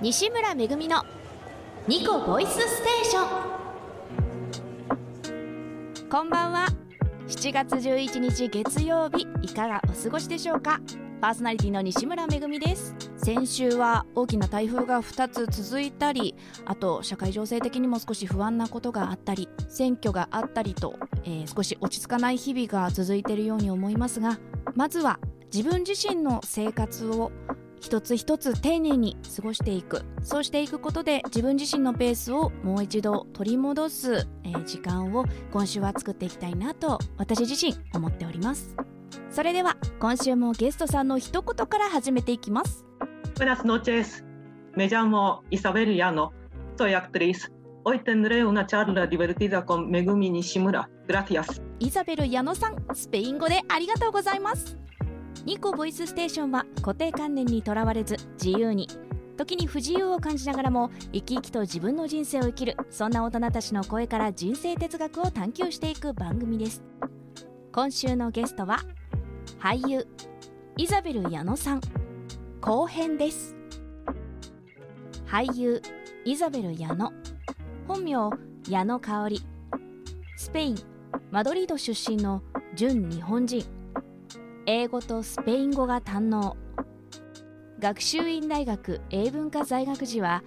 西村めぐみのニコボイスステーション。こんばんは。7月11日月曜日いかがお過ごしでしょうか？パーソナリティの西村めぐみです。先週は大きな台風が2つ続いたりあと社会情勢的にも少し不安なことがあったり選挙があったりと、えー、少し落ち着かない日々が続いているように思いますがまずは自分自身の生活を一つ一つ丁寧に過ごしていくそうしていくことで自分自身のペースをもう一度取り戻す、えー、時間を今週は作っていきたいなと私自身思っておりますそれでは今週もゲストさんの一言から始めていきます Buenas noches. Me llamo Isabel Llano. Soy actriz. Hoy tendré una charla divertida con Megumi Nishimura. Gracias. イザベル矢野さん、スペイン語でありがとうございます。ニコボイスステーションは固定観念にとらわれず自由に。時に不自由を感じながらも生き生きと自分の人生を生きるそんな大人たちの声から人生哲学を探求していく番組です。今週のゲストは俳優イザベル矢野さん。後編です。俳優イザベル矢野。本名矢野香織。スペインマドリード出身の純日本人。英語とスペイン語が堪能。学習院大学英文科在学時は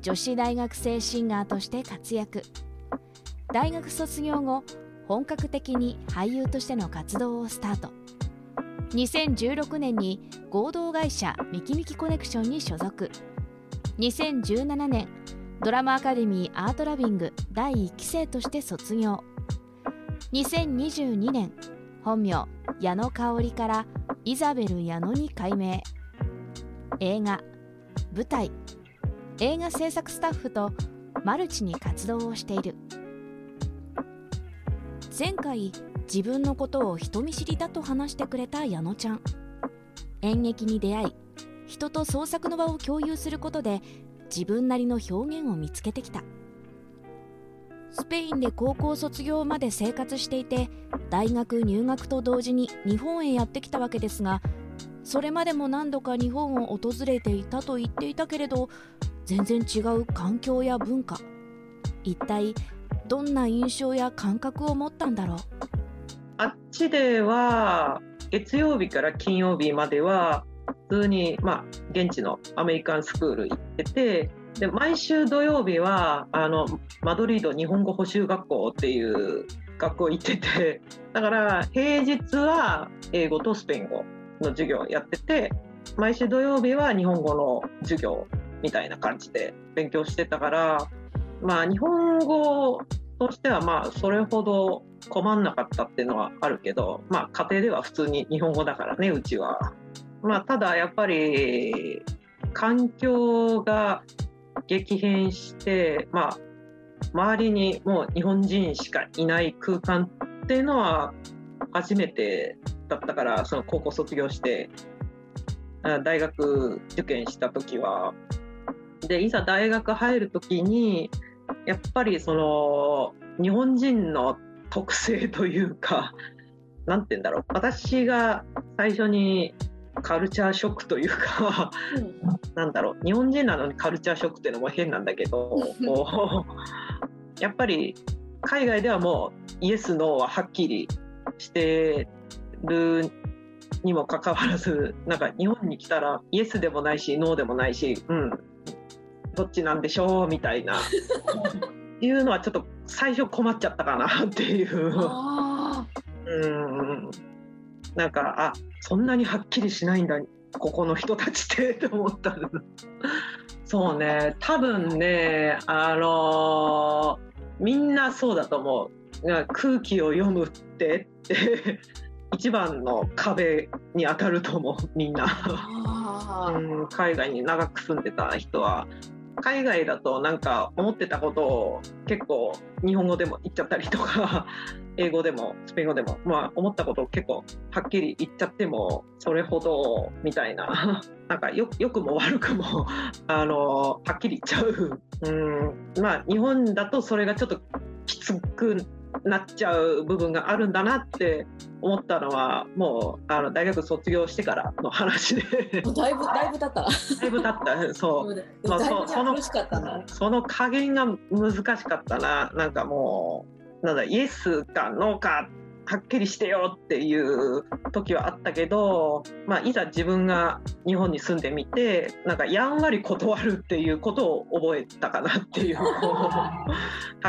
女子大学生シンガーとして活躍。大学卒業後本格的に俳優としての活動をスタート。2016年に合同会社ミキミキコネクションに所属。2017年ドラマアカデミーアートラビング第1期生として卒業。2022年本名矢野香織からイザベル矢野に改名。映画舞台。映画制作スタッフとマルチに活動をしている。前回自分のことを人見知りだと話してくれた矢野ちゃん。演劇に出会い人と創作の場を共有することで自分なりの表現を見つけてきた。スペインで高校卒業まで生活していて大学入学と同時に日本へやってきたわけですがそれまでも何度か日本を訪れていたと言っていたけれど全然違う環境や文化。一体どんな印象や感覚を持ったんだろう？あっちでは月曜日から金曜日までは普通に、まあ、現地のアメリカンスクール行っててで毎週土曜日はあのマドリード日本語補習学校っていう学校行っててだから平日は英語とスペイン語の授業やってて毎週土曜日は日本語の授業みたいな感じで勉強してたからまあ日本語としてはまあそれほど困んなかったっていうのはあるけどまあ家庭では普通に日本語だからねうちは。まあただやっぱり環境が激変して、まあ、周りにもう日本人しかいない空間っていうのは初めてだったからその高校卒業して大学受験した時は。でいざ大学入る時にやっぱりその日本人の特性というか何て言うんだろう。私が最初にカルチャーショックというかなんだろう日本人なのにカルチャーショックっていうのも変なんだけどやっぱり海外ではもうイエス・ノーははっきりしてるにもかかわらずなんか日本に来たらイエスでもないしノーでもないしうん。どっちなんでしょうみたいな。いうのはちょっと最初困っちゃったかなっていう。うん。なんかあそんなにはっきりしないんだここの人たちってと思ったそうね。多分ねあのー、みんなそうだと思う。空気を読むってって一番の壁に当たると思うみんな、うん、海外に長く住んでた人は。海外だとなんか思ってたことを結構日本語でも言っちゃったりとか英語でもスペイン語でも、まあ、思ったことを結構はっきり言っちゃってもそれほどみたいな。なんかよくも悪くも あのはっきり言っちゃう、うん。まあ、日本だとそれがちょっときつくなっちゃう部分があるんだなって思ったのはもうあの大学卒業してからの話で。だいぶだいぶ経った。だいぶ経った。そう。まあ、そそのその加減が難しかったな。なんかもうなんだイエスかノーかはっきりしてよっていう時はあったけど、まあ、いざ自分が日本に住んでみてなんかやんわり断るっていうことを覚えたかなっていう。は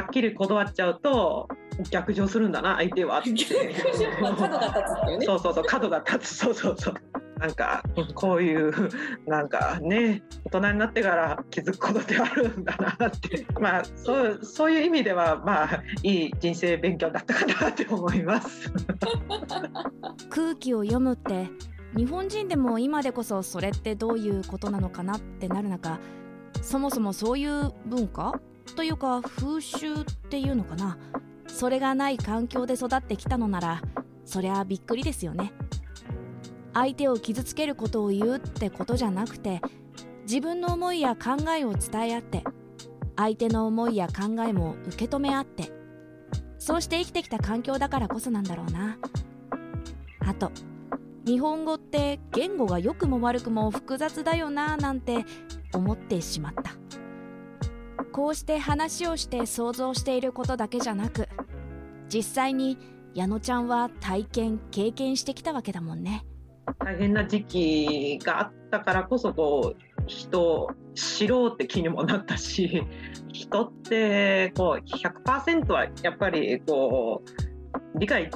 っきり断っちゃうと逆上するんだな相手はって。角が立つっていうね。そうそうそう角が立つ。そうそうそうなんかこういう なんかね大人になってから気づくことってあるんだなって。まあそうそういう意味ではまあいい人生勉強だったかなって思います。空気を読むって日本人でも今でこそそれってどういうことなのかなってなる中そもそもそういう文化？というか風習っていうのかな？それがない環境で育ってきたのならそりゃびっくりですよね。相手を傷つけることを言うってことじゃなくて自分の思いや考えを伝え合って相手の思いや考えも受け止め合ってそうして生きてきた環境だからこそなんだろうなあと日本語って言語が良くも悪くも複雑だよななんて思ってしまったこうして話をして想像していることだけじゃなく実際に矢野ちゃんは体験経験してきたわけだもんね。大変な時期があったからこそこう人を知ろうって気にもなったし 人ってこう100%はやっぱりこう理解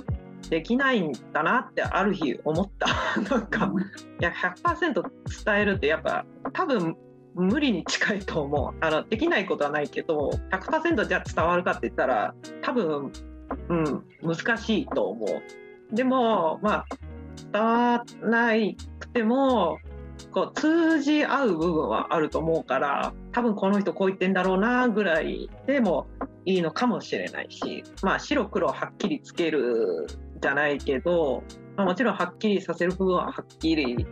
できないんだなってある日思った。なんかいや100%伝えるってやっぱ多分無理に近いと思う。あのできないことはないけど100%じゃ伝わるかって言ったら多分、うん、難しいと思う。でもまあ伝わらなくてもこう通じ合う部分はあると思うから多分この人こう言ってんだろうなぐらいでもいいのかもしれないしまあ白黒はっきりつけるじゃないけど、まあ、もちろんはっきりさせる部分ははっきり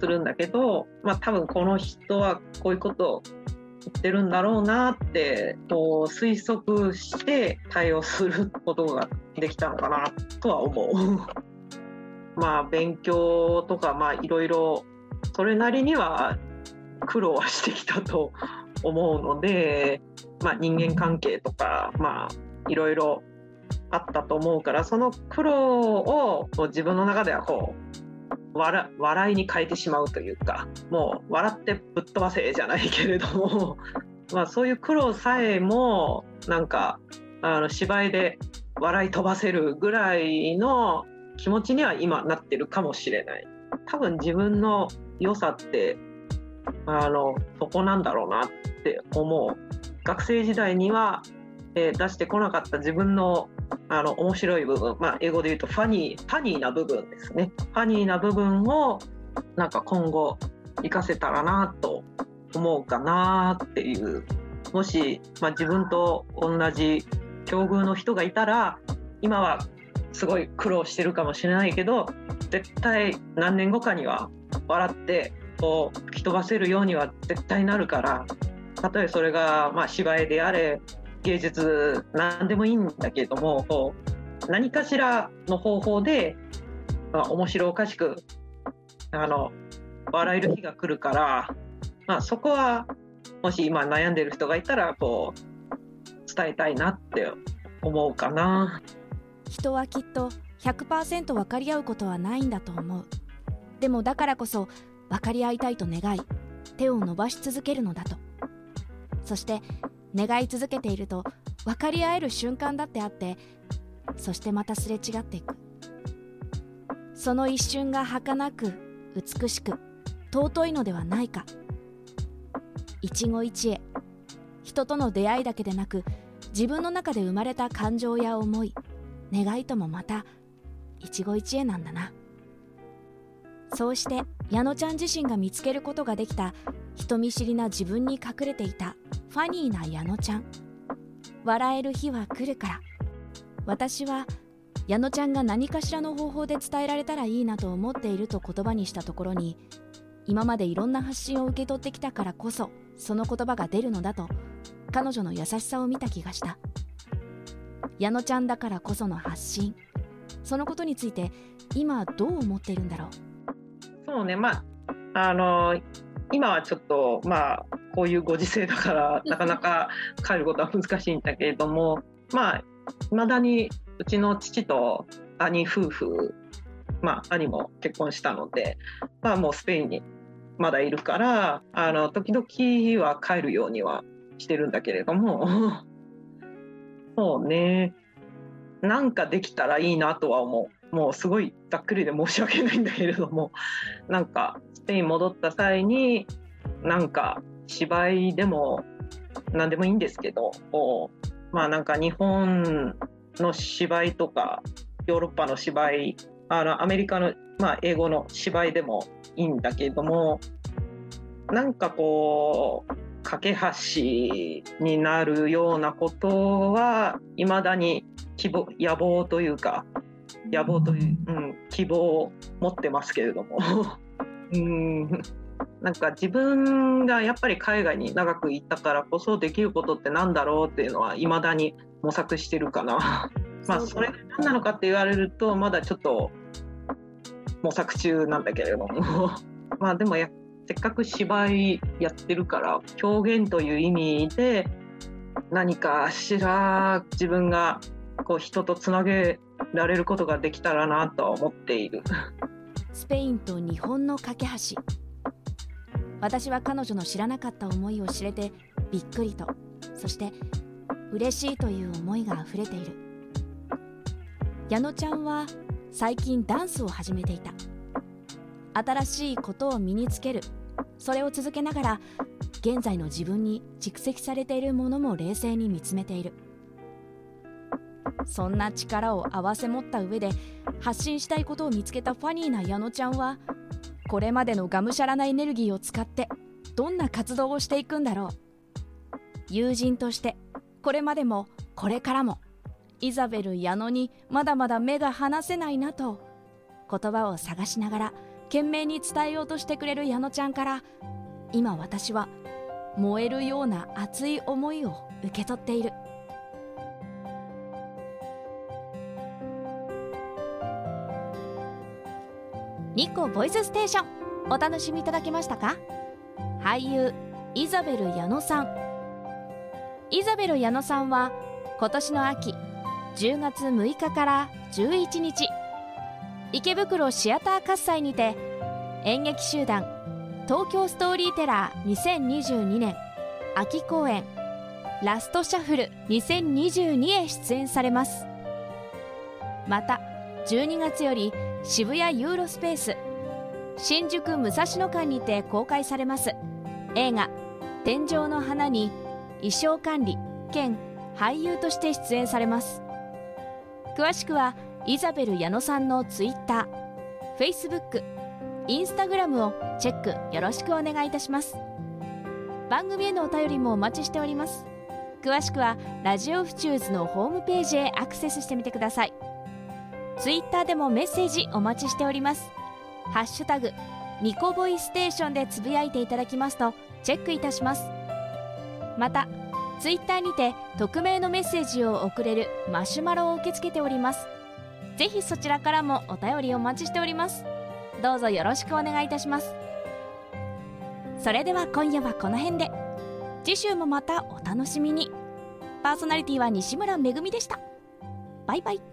するんだけど、まあ、多分この人はこういうことを言ってるんだろうなってこう推測して対応することができたのかなとは思う。まあ、勉強とか、まあ、いろいろそれなりには苦労はしてきたと思うので、まあ、人間関係とか、まあ、いろいろあったと思うからその苦労を自分の中ではこう笑笑いに変えてしまうというかもう笑ってぶっ飛ばせじゃないけれども、まあ、そういう苦労さえもなんかあの芝居で笑い飛ばせるぐらいの気持ちには今なってるかもしれない。多分自分の良さってあのそこなんだろうなって思う。学生時代には、えー、出してこなかった自分のあの面白い部分、まあ、英語で言うとファニーファニーな部分ですね。ファニーな部分をなんか今後活かせたらなと思うかなっていう。もし、まあ、自分と同じ境遇の人がいたら今はすごい苦労してるかもしれないけど絶対何年後かには笑ってこう吹き飛ばせるようには絶対なるからたとえそれがまあ芝居であれ芸術何でもいいんだけれどもこう何かしらの方法で、まあ、面白おかしくあの笑える日が来るから、まあ、そこはもし今悩んでる人がいたらこう伝えたいなって思うかな。人はきっと100%分かり合うことはないんだと思う。でもだからこそ分かり合いたいと願い手を伸ばし続けるのだと。そして願い続けていると分かり合える瞬間だってあってそしてまたすれ違っていく。その一瞬が儚く美しく尊いのではないか。一期一会人との出会いだけでなく自分の中で生まれた感情や思い願いともまた一期一会なんだな。そうして矢野ちゃん自身が見つけることができた人見知りな自分に隠れていたファニーな矢野ちゃん。笑える日は来るから。私は矢野ちゃんが何かしらの方法で伝えられたらいいなと思っていると言葉にしたところに今までいろんな発信を受け取ってきたからこそその言葉が出るのだと彼女の優しさを見た気がした。矢野ちゃんだからこその発信。そのことについて今どう思っているんだろう？そうね。まああの今はちょっとまあこういうご時世だから なかなか帰ることは難しいんだけれどもまあいまだにうちの父と兄夫婦まあ兄も結婚したのでまあもうスペインにまだいるからあの時々は帰るようにはしてるんだけれどもそうね。なんかできたらいいなとは思う。もうすごいざっくりで申し訳ないんだけれども。なんかスペイン戻った際になんか芝居でも何でもいいんですけどまあなんか日本の芝居とかヨーロッパの芝居あのアメリカの、まあ、英語の芝居でもいいんだけれどもなんかこう架け橋になるようなことはいまだに希望野望というか野望という、うん、希望を持ってますけれども。うん。なんか自分がやっぱり海外に長く行ったからこそできることってなんだろうっていうのはいまだに模索してるかな。まあそれが何なのかって言われるとまだちょっと模索中なんだけれども。まあでもやせっかく芝居やってるから表現という意味で何かしら自分がこう人とつなげられることができたらなと思っている。スペインと日本の架け橋。私は彼女の知らなかった思いを知れてびっくりと。そして嬉しいという思いがあふれている。矢野ちゃんは最近ダンスを始めていた。新しいことを身につける。それを続けながら現在の自分に蓄積されているものも冷静に見つめている。そんな力を併せ持った上で発信したいことを見つけたファニーな矢野ちゃんはこれまでのがむしゃらなエネルギーを使ってどんな活動をしていくんだろう。友人としてこれまでもこれからもイザベル矢野にまだまだ目が離せないなと言葉を探しながら懸命に伝えようとしてくれる矢野ちゃんから今私は燃えるような熱い思いを受け取っている。ニコボイスステーションお楽しみいただけましたか？俳優イザベル矢野さん。イザベル矢野さんは今年の秋10月6日から11日池袋シアター喝采にて演劇集団東京ストーリーテラー2022年秋公演ラストシャッフル2022へ出演されます。また12月より渋谷ユーロスペース新宿武蔵野館にて公開されます。映画「天井の花」に衣装管理兼俳優として出演されます。詳しくはイザベル矢野さんのツイッター、フェイスブック、インスタグラムをチェックよろしくお願いいたします。番組へのお便りもお待ちしております。詳しくはラジオフチューズのホームページへアクセスしてみてください。ツイッターでもメッセージお待ちしております。ハッシュタグニコボイステーションでつぶやいていただきますとチェックいたします。またツイッターにて匿名のメッセージを送れるマシュマロを受け付けております。ぜひそちらからもお便りお待ちしております。どうぞよろしくお願いいたします。それでは今夜はこの辺で。次週もまたお楽しみに。パーソナリティは西村めぐみでした。バイバイ。